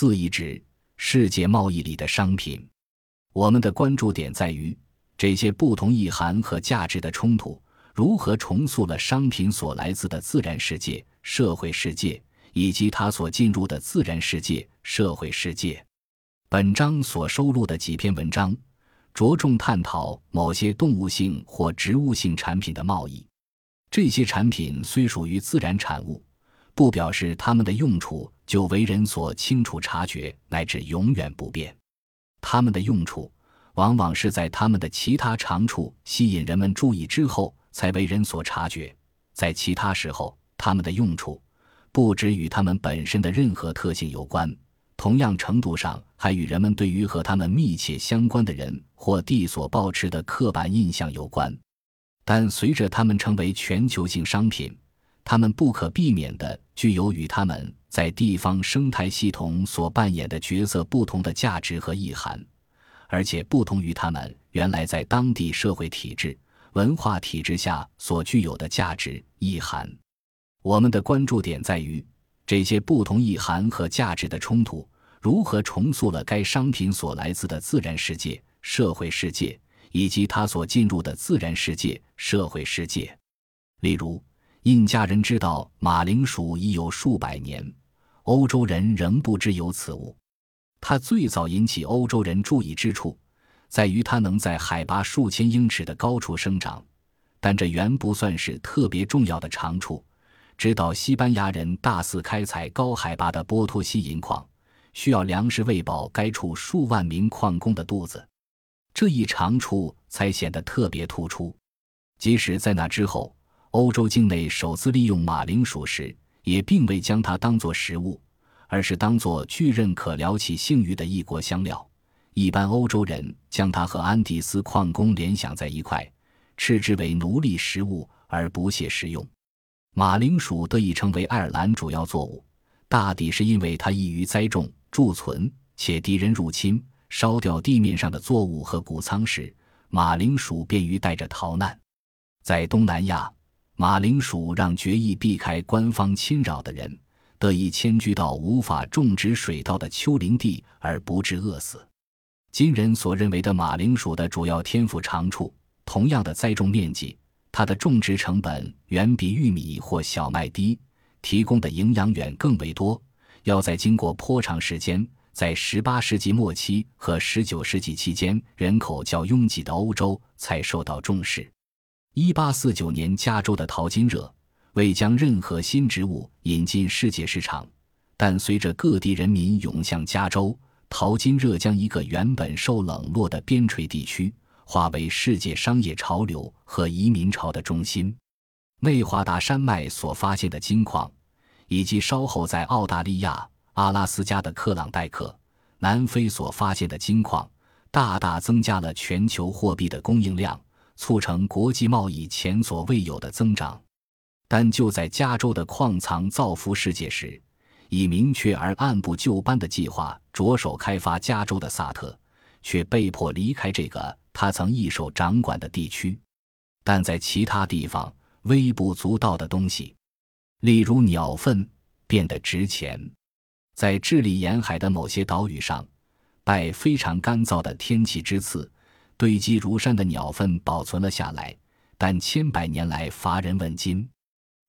四一指世界贸易里的商品。我们的关注点在于这些不同意涵和价值的冲突如何重塑了商品所来自的自然世界、社会世界，以及它所进入的自然世界、社会世界。本章所收录的几篇文章着重探讨某些动物性或植物性产品的贸易。这些产品虽属于自然产物，不表示它们的用处就为人所清楚察觉乃至永远不变。它们的用处往往是在它们的其他长处吸引人们注意之后才为人所察觉，在其他时候，它们的用处不只与它们本身的任何特性有关，同样程度上还与人们对于和它们密切相关的人或地所保持的刻板印象有关。但随着它们成为全球性商品，它们不可避免地具有与它们在地方生态系统所扮演的角色不同的价值和意涵，而且不同于他们原来在当地社会体制、文化体制下所具有的价值意涵。我们的关注点在于这些不同意涵和价值的冲突如何重塑了该商品所来自的自然世界、社会世界。以及它所进入的自然世界、社会世界，例如，印加人知道马铃薯已有数百年，欧洲人仍不知有此物。它最早引起欧洲人注意之处，在于它能在海拔数千英尺的高处生长，但这原不算是特别重要的长处。直到西班牙人大肆开采高海拔的波托西银矿，需要粮食喂饱该处数万名矿工的肚子。这一长处才显得特别突出。即使在那之后，欧洲境内首次利用马铃薯时，也并未将它当作食物，而是当作巨刃可撩起性欲的异国香料。一般欧洲人将它和安第斯矿工联想在一块，斥之为奴隶食物而不屑食用。马铃薯得以成为爱尔兰主要作物，大抵是因为它易于栽种、贮存，且敌人入侵。烧掉地面上的作物和谷仓时，马铃薯便于带着逃难。在东南亚，马铃薯让决意避开官方侵扰的人得以迁居到无法种植水稻的丘陵地而不致饿死。今人所认为的马铃薯的主要天赋长处，同样的栽种面积，它的种植成本远比玉米或小麦低，提供的营养远更为多。要在经过颇长时间。在18世纪末期和19世纪期间，人口较拥挤的欧洲才受到重视。1849年，加州的淘金热未将任何新植物引进世界市场，但随着各地人民涌向加州，淘金热将一个原本受冷落的边陲地区化为世界商业潮流和移民潮的中心。内华达山脉所发现的金矿，以及稍后在澳大利亚。阿拉斯加的克朗代克、南非所发现的金矿，大大增加了全球货币的供应量，促成国际贸易前所未有的增长。但就在加州的矿藏造福世界时，以明确而按部就班的计划着手开发加州的萨特，却被迫离开这个他曾一手掌管的地区。但在其他地方，微不足道的东西，例如鸟粪，变得值钱。在智利沿海的某些岛屿上，拜非常干燥的天气之赐，堆积如山的鸟粪保存了下来，但千百年来乏人问津。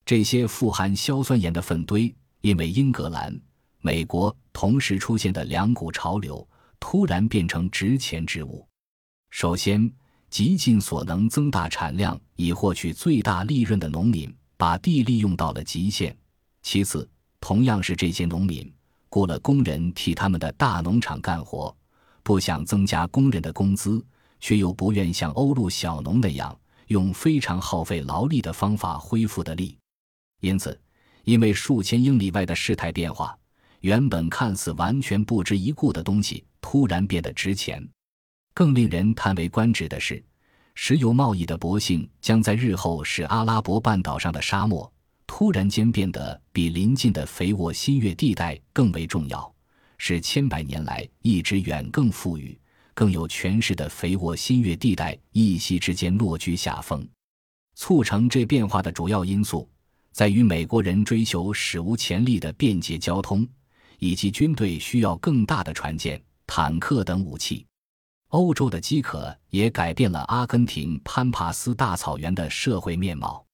这些富含硝酸盐的粪堆，因为英格兰、美国同时出现的两股潮流，突然变成值钱之物。首先，极尽所能增大产量以获取最大利润的农民，把地利用到了极限；其次，同样是这些农民。雇了工人替他们的大农场干活，不想增加工人的工资，却又不愿像欧陆小农那样用非常耗费劳力的方法恢复的力。因此，因为数千英里外的事态变化，原本看似完全不值一顾的东西突然变得值钱。更令人叹为观止的是，石油贸易的博兴将在日后使阿拉伯半岛上的沙漠。突然间变得比邻近的肥沃新月地带更为重要，使千百年来一直远更富裕、更有权势的肥沃新月地带一夕之间落居下风。促成这变化的主要因素，在于美国人追求史无前例的便捷交通，以及军队需要更大的船舰、坦克等武器。欧洲的饥渴也改变了阿根廷潘帕斯大草原的社会面貌。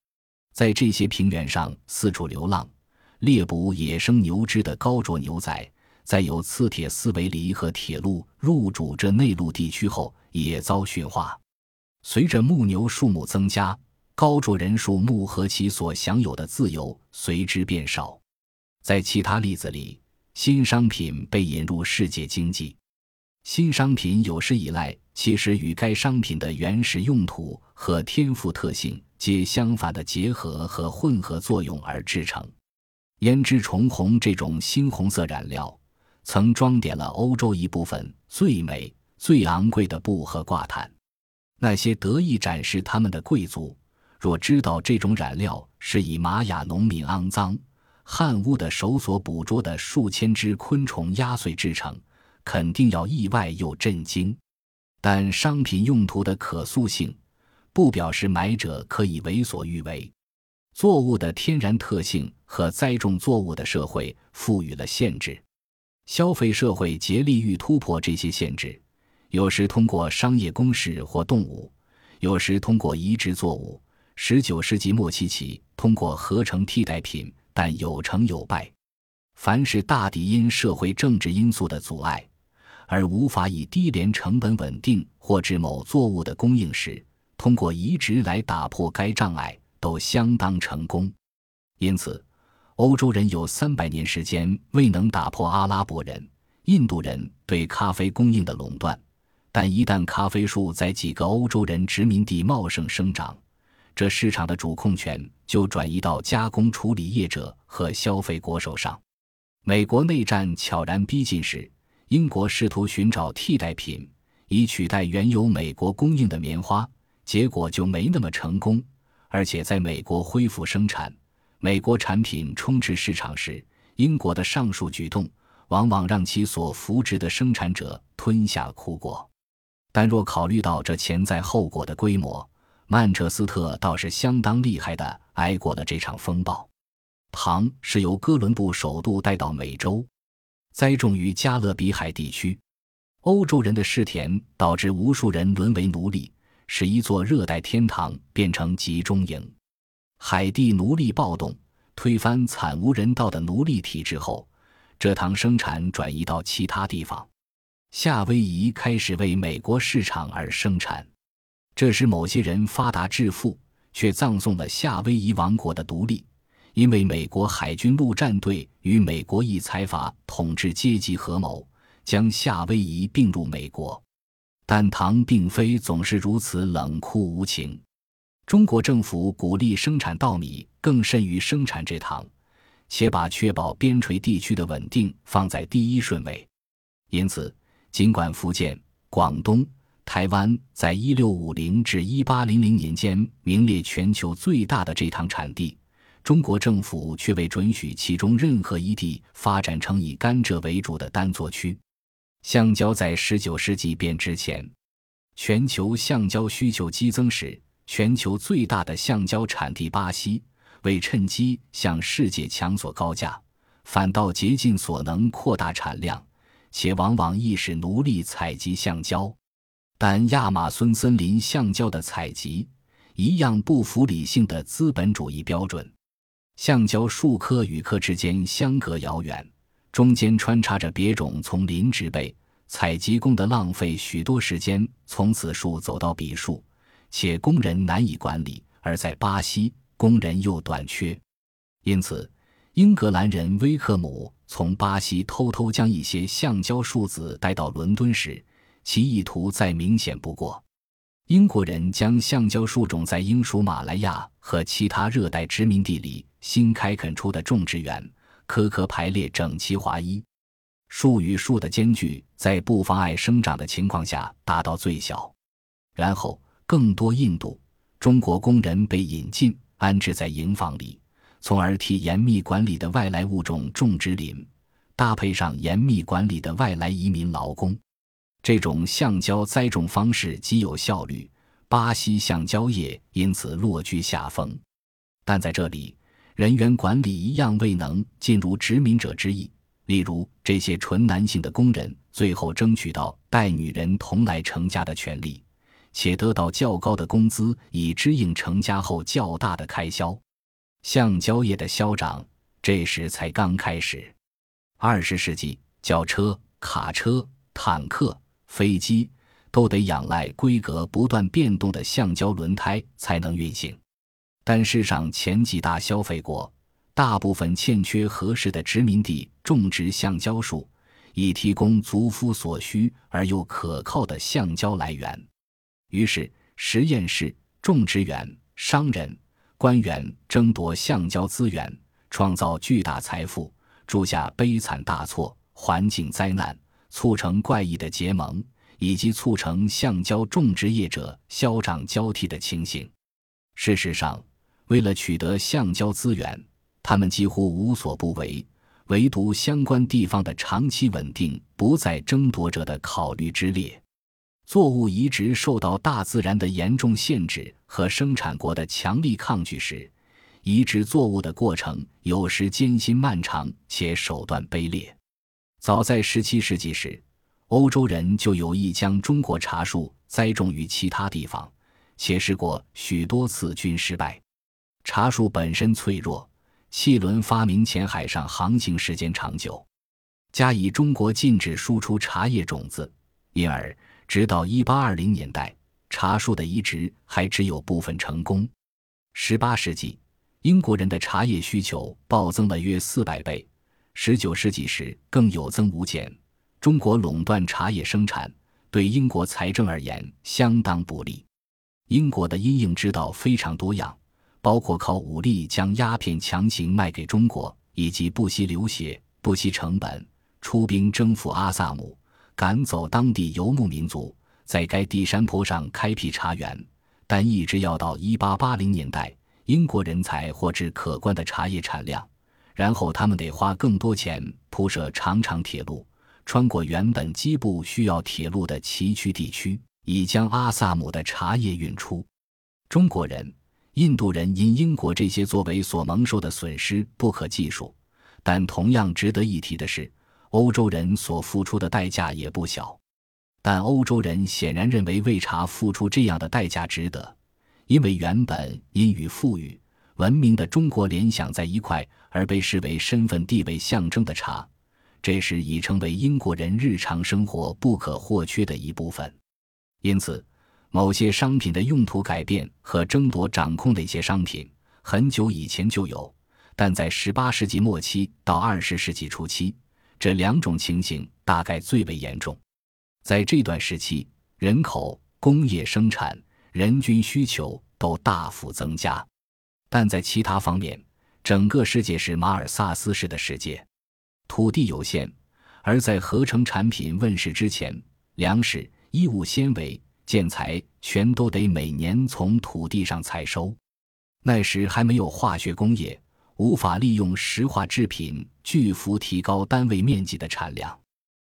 在这些平原上四处流浪、猎捕野生牛只的高卓牛仔，在有次铁丝围篱和铁路入主这内陆地区后，也遭驯化。随着牧牛数目增加，高卓人数目和其所享有的自由随之变少。在其他例子里，新商品被引入世界经济。新商品有史以来其实与该商品的原始用途和天赋特性皆相反的结合和混合作用而制成。胭脂虫红这种猩红色染料，曾装点了欧洲一部分最美、最昂贵的布和挂毯。那些得意展示他们的贵族，若知道这种染料是以玛雅农民肮脏、汗污的手所捕捉的数千只昆虫压碎制成。肯定要意外又震惊，但商品用途的可塑性，不表示买者可以为所欲为。作物的天然特性和栽种作物的社会赋予了限制，消费社会竭力欲突破这些限制，有时通过商业公式或动物，有时通过移植作物。十九世纪末期起，通过合成替代品，但有成有败。凡是大抵因社会政治因素的阻碍。而无法以低廉成本稳定或制某作物的供应时，通过移植来打破该障碍，都相当成功。因此，欧洲人有三百年时间未能打破阿拉伯人、印度人对咖啡供应的垄断。但一旦咖啡树在几个欧洲人殖民地茂盛生长，这市场的主控权就转移到加工处理业者和消费国手上。美国内战悄然逼近时。英国试图寻找替代品，以取代原有美国供应的棉花，结果就没那么成功。而且，在美国恢复生产、美国产品充斥市场时，英国的上述举动往往让其所扶植的生产者吞下苦果。但若考虑到这潜在后果的规模，曼彻斯特倒是相当厉害的挨过了这场风暴。糖是由哥伦布首度带到美洲。栽种于加勒比海地区，欧洲人的试田导致无数人沦为奴隶，使一座热带天堂变成集中营。海地奴隶暴动推翻惨无人道的奴隶体制后，蔗糖生产转移到其他地方，夏威夷开始为美国市场而生产，这使某些人发达致富，却葬送了夏威夷王国的独立。因为美国海军陆战队与美国一财阀统治阶级合谋，将夏威夷并入美国，但糖并非总是如此冷酷无情。中国政府鼓励生产稻米，更甚于生产蔗糖，且把确保边陲地区的稳定放在第一顺位。因此，尽管福建、广东、台湾在1650至1800年间名列全球最大的蔗糖产地。中国政府却未准许其中任何一地发展成以甘蔗为主的单作区。橡胶在19世纪变之前，全球橡胶需求激增时，全球最大的橡胶产地巴西为趁机向世界强索高价，反倒竭尽所能扩大产量，且往往亦是奴隶采集橡胶。但亚马孙森林橡胶的采集一样不符理性的资本主义标准。橡胶树棵与棵之间相隔遥远，中间穿插着别种丛林植被。采集工的浪费许多时间从此树走到彼树，且工人难以管理。而在巴西，工人又短缺，因此，英格兰人威克姆从巴西偷偷将一些橡胶树籽带到伦敦时，其意图再明显不过。英国人将橡胶树种在英属马来亚和其他热带殖民地里。新开垦出的种植园，棵棵排列整齐划一，树与树的间距在不妨碍生长的情况下达到最小。然后，更多印度、中国工人被引进，安置在营房里，从而替严密管理的外来物种种植林，搭配上严密管理的外来移民劳工。这种橡胶栽种方式极有效率，巴西橡胶业因此落居下风。但在这里。人员管理一样未能尽如殖民者之意，例如，这些纯男性的工人最后争取到带女人同来成家的权利，且得到较高的工资，以支应成家后较大的开销。橡胶业的消长这时才刚开始。二十世纪，轿车、卡车、坦克、飞机都得仰赖规格不断变动的橡胶轮胎才能运行。但世上前几大消费国。大部分欠缺合适的殖民地种植橡胶树，以提供族夫所需而又可靠的橡胶来源。于是，实验室、种植园、商人、官员争夺橡胶资源，创造巨大财富，铸下悲惨大错、环境灾难，促成怪异的结盟，以及促成橡胶种植业者消长交替的情形。事实上，为了取得橡胶资源，他们几乎无所不为，唯独相关地方的长期稳定不在争夺者的考虑之列。作物移植受到大自然的严重限制和生产国的强力抗拒时，移植作物的过程有时艰辛漫长且手段卑劣。早在17世纪时，欧洲人就有意将中国茶树栽种于其他地方，且试过许多次均失败。茶树本身脆弱。汽轮发明前，海上航行时间长久，加以中国禁止输出茶叶种子，因而直到一八二零年代，茶树的移植还只有部分成功。十八世纪，英国人的茶叶需求暴增了约四百倍，十九世纪时更有增无减。中国垄断茶叶生产，对英国财政而言相当不利。英国的因应之道非常多样。包括靠武力将鸦片强行卖给中国，以及不惜流血、不惜成本出兵征服阿萨姆，赶走当地游牧民族，在该地山坡上开辟茶园。但一直要到1880年代，英国人才获知可观的茶叶产量，然后他们得花更多钱铺设长长铁路，穿过原本基部需要铁路的崎岖地区，以将阿萨姆的茶叶运出。中国人。印度人因英国这些作为所蒙受的损失不可计数，但同样值得一提的是，欧洲人所付出的代价也不小。但欧洲人显然认为为茶付出这样的代价值得，因为原本因与富裕文明的中国联想在一块而被视为身份地位象征的茶，这时已成为英国人日常生活不可或缺的一部分。因此。某些商品的用途改变和争夺掌控的一些商品，很久以前就有，但在18世纪末期到20世纪初期，这两种情形大概最为严重。在这段时期，人口、工业生产、人均需求都大幅增加，但在其他方面，整个世界是马尔萨斯式的世界，土地有限，而在合成产品问世之前，粮食、衣物、纤维。建材全都得每年从土地上采收，那时还没有化学工业，无法利用石化制品巨幅提高单位面积的产量。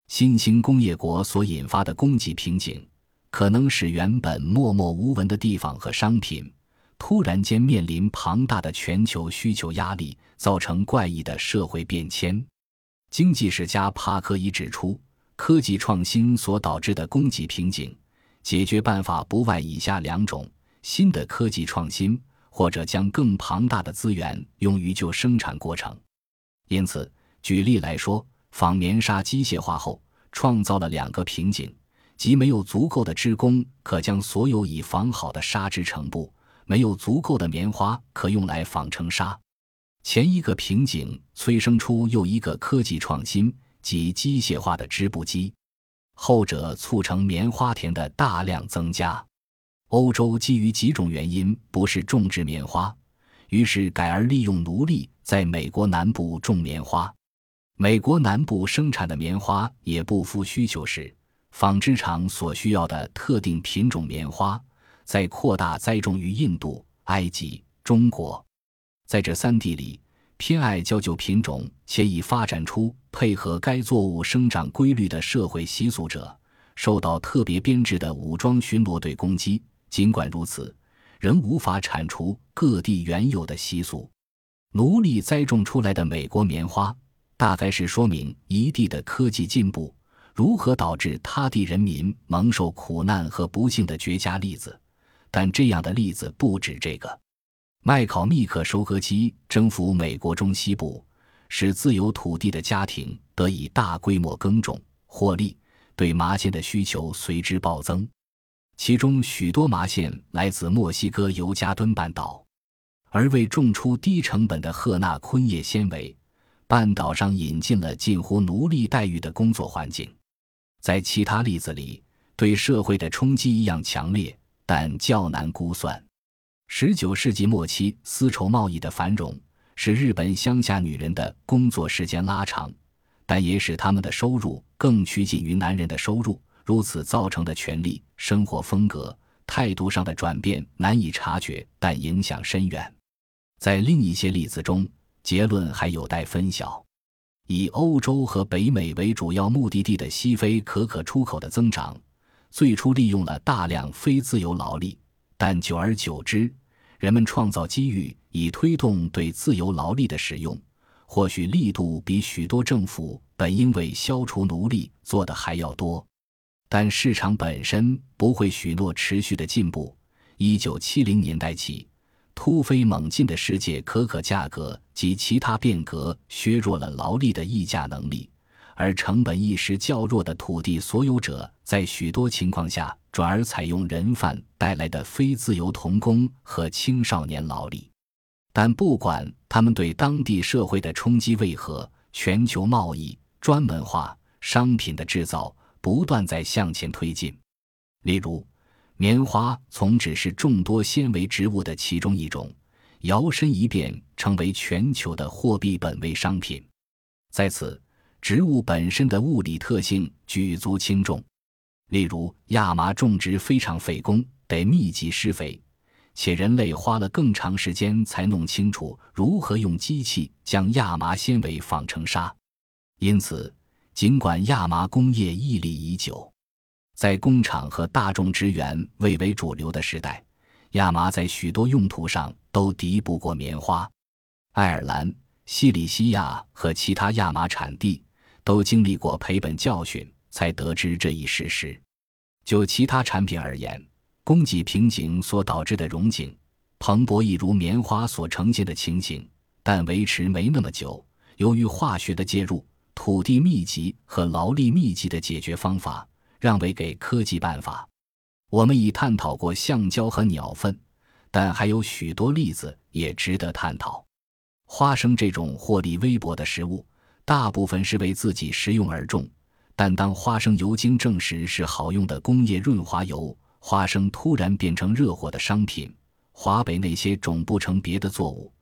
新兴工业国所引发的供给瓶颈，可能使原本默默无闻的地方和商品，突然间面临庞大的全球需求压力，造成怪异的社会变迁。经济史家帕克伊指出，科技创新所导致的供给瓶颈。解决办法不外以下两种：新的科技创新，或者将更庞大的资源用于旧生产过程。因此，举例来说，纺棉纱机械化后，创造了两个瓶颈：即没有足够的织工可将所有已纺好的纱织成布，没有足够的棉花可用来纺成纱。前一个瓶颈催生出又一个科技创新，即机械化的织布机。后者促成棉花田的大量增加。欧洲基于几种原因不是种植棉花，于是改而利用奴隶在美国南部种棉花。美国南部生产的棉花也不敷需求时，纺织厂所需要的特定品种棉花在扩大栽种于印度、埃及、中国。在这三地里。偏爱较旧品种且已发展出配合该作物生长规律的社会习俗者，受到特别编制的武装巡逻队攻击。尽管如此，仍无法铲除各地原有的习俗。奴隶栽种出来的美国棉花，大概是说明一地的科技进步如何导致他地人民蒙受苦难和不幸的绝佳例子。但这样的例子不止这个。麦考密克收割机征服美国中西部，使自有土地的家庭得以大规模耕种获利，对麻线的需求随之暴增。其中许多麻线来自墨西哥尤加敦半岛，而为种出低成本的赫纳昆叶纤维，半岛上引进了近乎奴隶待遇的工作环境。在其他例子里，对社会的冲击一样强烈，但较难估算。十九世纪末期，丝绸贸易的繁荣使日本乡下女人的工作时间拉长，但也使他们的收入更趋近于男人的收入。如此造成的权利、生活风格、态度上的转变难以察觉，但影响深远。在另一些例子中，结论还有待分晓。以欧洲和北美为主要目的地的西非可可出口的增长，最初利用了大量非自由劳力，但久而久之。人们创造机遇以推动对自由劳力的使用，或许力度比许多政府本应为消除奴隶做的还要多，但市场本身不会许诺持续的进步。一九七零年代起，突飞猛进的世界可可价格及其他变革削弱了劳力的议价能力。而成本意识较弱的土地所有者，在许多情况下转而采用人贩带来的非自由童工和青少年劳力。但不管他们对当地社会的冲击为何，全球贸易专门化商品的制造不断在向前推进。例如，棉花从只是众多纤维植物的其中一种，摇身一变成为全球的货币本位商品。在此。植物本身的物理特性举足轻重，例如亚麻种植非常费工，得密集施肥，且人类花了更长时间才弄清楚如何用机器将亚麻纤维纺成纱。因此，尽管亚麻工业屹立已久，在工厂和大众职员未为主流的时代，亚麻在许多用途上都敌不过棉花。爱尔兰、西里西亚和其他亚麻产地。都经历过赔本教训，才得知这一事实。就其他产品而言，供给瓶颈所导致的融景蓬勃，一如棉花所呈现的情形，但维持没那么久。由于化学的介入、土地密集和劳力密集的解决方法，让位给科技办法。我们已探讨过橡胶和鸟粪，但还有许多例子也值得探讨。花生这种获利微薄的食物。大部分是为自己食用而种，但当花生油精证实是好用的工业润滑油，花生突然变成热火的商品。华北那些种不成别的作物，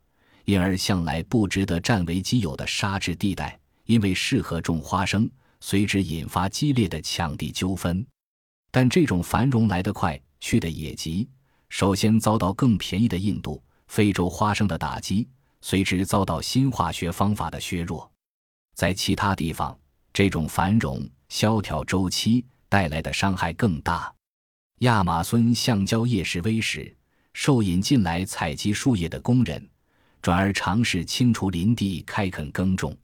因而向来不值得占为己有的沙质地带，因为适合种花生，随之引发激烈的抢地纠纷。但这种繁荣来得快，去得也急。首先遭到更便宜的印度、非洲花生的打击，随之遭到新化学方法的削弱。在其他地方，这种繁荣萧条周期带来的伤害更大。亚马孙橡胶叶式微时，受引进来采集树叶的工人，转而尝试清除林地、开垦耕种。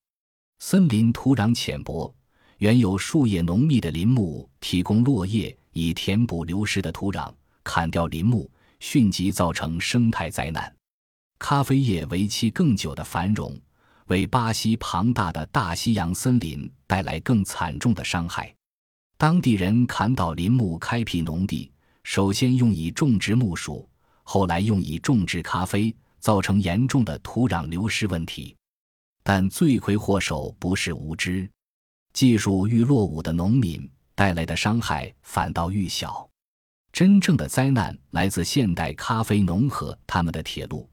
森林土壤浅薄，原有树叶浓密的林木提供落叶以填补流失的土壤，砍掉林木，迅即造成生态灾难。咖啡叶为期更久的繁荣。为巴西庞大的大西洋森林带来更惨重的伤害。当地人砍倒林木，开辟农地，首先用以种植木薯，后来用以种植咖啡，造成严重的土壤流失问题。但罪魁祸首不是无知，技术愈落伍的农民带来的伤害反倒愈小。真正的灾难来自现代咖啡农和他们的铁路。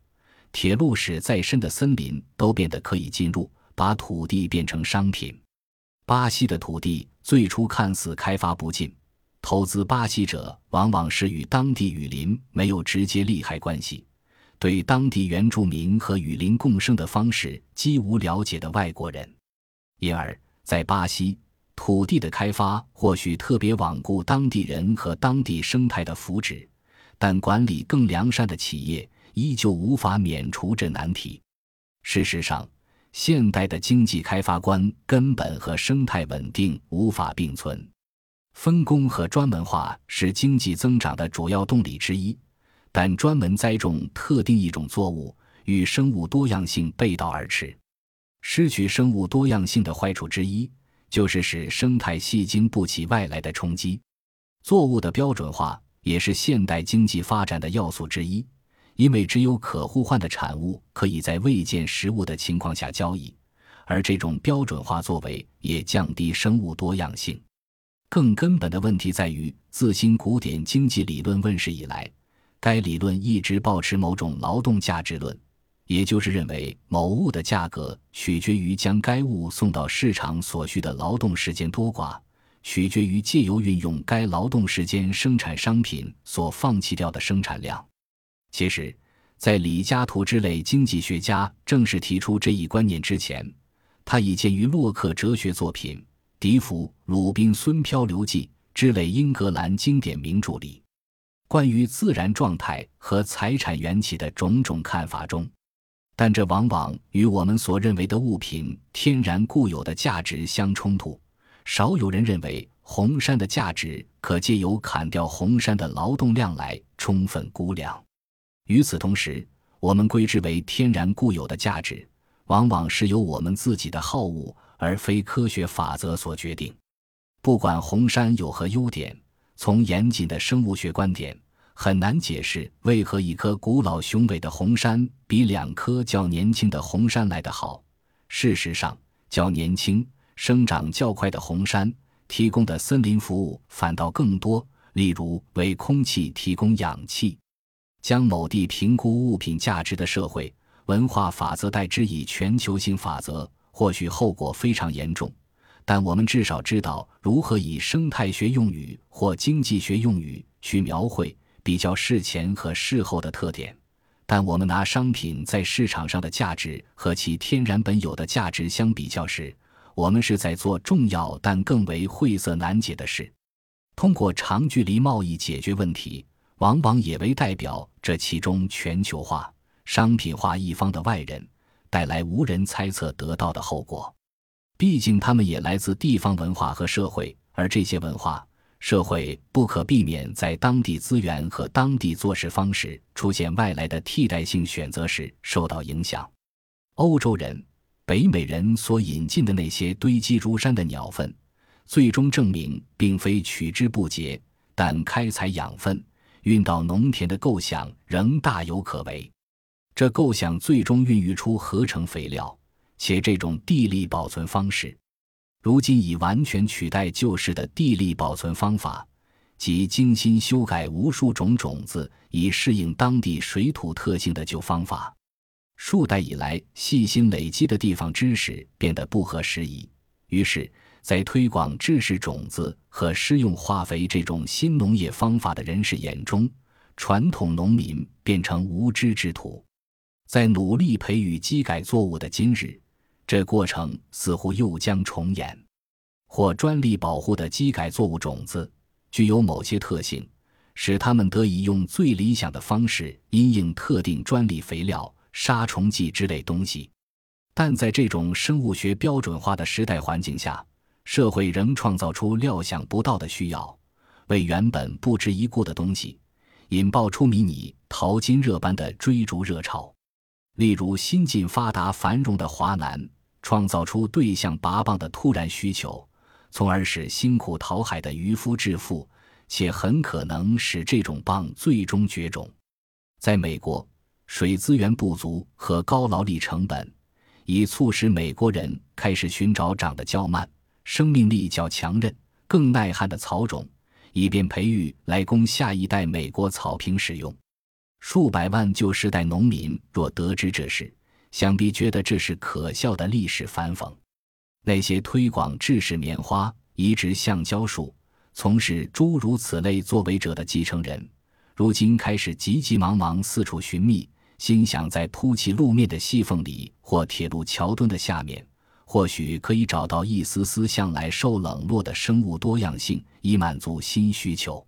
铁路使再深的森林都变得可以进入，把土地变成商品。巴西的土地最初看似开发不尽，投资巴西者往往是与当地雨林没有直接利害关系，对当地原住民和雨林共生的方式几无了解的外国人。因而，在巴西，土地的开发或许特别罔顾当地人和当地生态的福祉，但管理更良善的企业。依旧无法免除这难题。事实上，现代的经济开发观根本和生态稳定无法并存。分工和专门化是经济增长的主要动力之一，但专门栽种特定一种作物与生物多样性背道而驰。失去生物多样性的坏处之一，就是使生态系经不起外来的冲击。作物的标准化也是现代经济发展的要素之一，因为只有可互换的产物可以在未见实物的情况下交易，而这种标准化作为也降低生物多样性。更根本的问题在于，自新古典经济理论问世以来，该理论一直保持某种劳动价值论。也就是认为某物的价格取决于将该物送到市场所需的劳动时间多寡，取决于借由运用该劳动时间生产商品所放弃掉的生产量。其实，在李嘉图之类经济学家正式提出这一观念之前，他已见于洛克哲学作品《笛福·鲁滨孙漂流记》之类英格兰经典名著里，关于自然状态和财产缘起的种种看法中。但这往往与我们所认为的物品天然固有的价值相冲突。少有人认为红杉的价值可借由砍掉红杉的劳动量来充分估量。与此同时，我们归之为天然固有的价值，往往是由我们自己的好恶而非科学法则所决定。不管红杉有何优点，从严谨的生物学观点。很难解释为何一棵古老雄伟的红杉比两棵较年轻的红杉来得好。事实上，较年轻、生长较快的红杉提供的森林服务反倒更多，例如为空气提供氧气。将某地评估物品价值的社会文化法则代之以全球性法则，或许后果非常严重。但我们至少知道如何以生态学用语或经济学用语去描绘。比较事前和事后的特点，但我们拿商品在市场上的价值和其天然本有的价值相比较时，我们是在做重要但更为晦涩难解的事。通过长距离贸易解决问题，往往也为代表这其中全球化、商品化一方的外人带来无人猜测得到的后果。毕竟，他们也来自地方文化和社会，而这些文化。社会不可避免在当地资源和当地做事方式出现外来的替代性选择时受到影响。欧洲人、北美人所引进的那些堆积如山的鸟粪，最终证明并非取之不竭，但开采养分运到农田的构想仍大有可为。这构想最终孕育出合成肥料，且这种地力保存方式。如今已完全取代旧式的地力保存方法，即精心修改无数种种子以适应当地水土特性的旧方法。数代以来细心累积的地方知识变得不合时宜，于是，在推广制式种子和施用化肥这种新农业方法的人士眼中，传统农民变成无知之徒。在努力培育机改作物的今日。这过程似乎又将重演。或专利保护的机改作物种子具有某些特性，使它们得以用最理想的方式因应特定专利肥料、杀虫剂之类东西。但在这种生物学标准化的时代环境下，社会仍创造出料想不到的需要，为原本不值一顾的东西引爆出迷你淘金热般的追逐热潮。例如，新近发达繁荣的华南。创造出对象拔蚌的突然需求，从而使辛苦讨海的渔夫致富，且很可能使这种蚌最终绝种。在美国，水资源不足和高劳力成本，已促使美国人开始寻找长得较慢、生命力较强韧、更耐旱的草种，以便培育来供下一代美国草坪使用。数百万旧时代农民若得知这事，想必觉得这是可笑的历史反讽。那些推广制式棉花、移植橡胶树、从事诸如此类作为者的继承人，如今开始急急忙忙四处寻觅，心想在凸起路面的细缝里或铁路桥墩的下面，或许可以找到一丝丝向来受冷落的生物多样性，以满足新需求。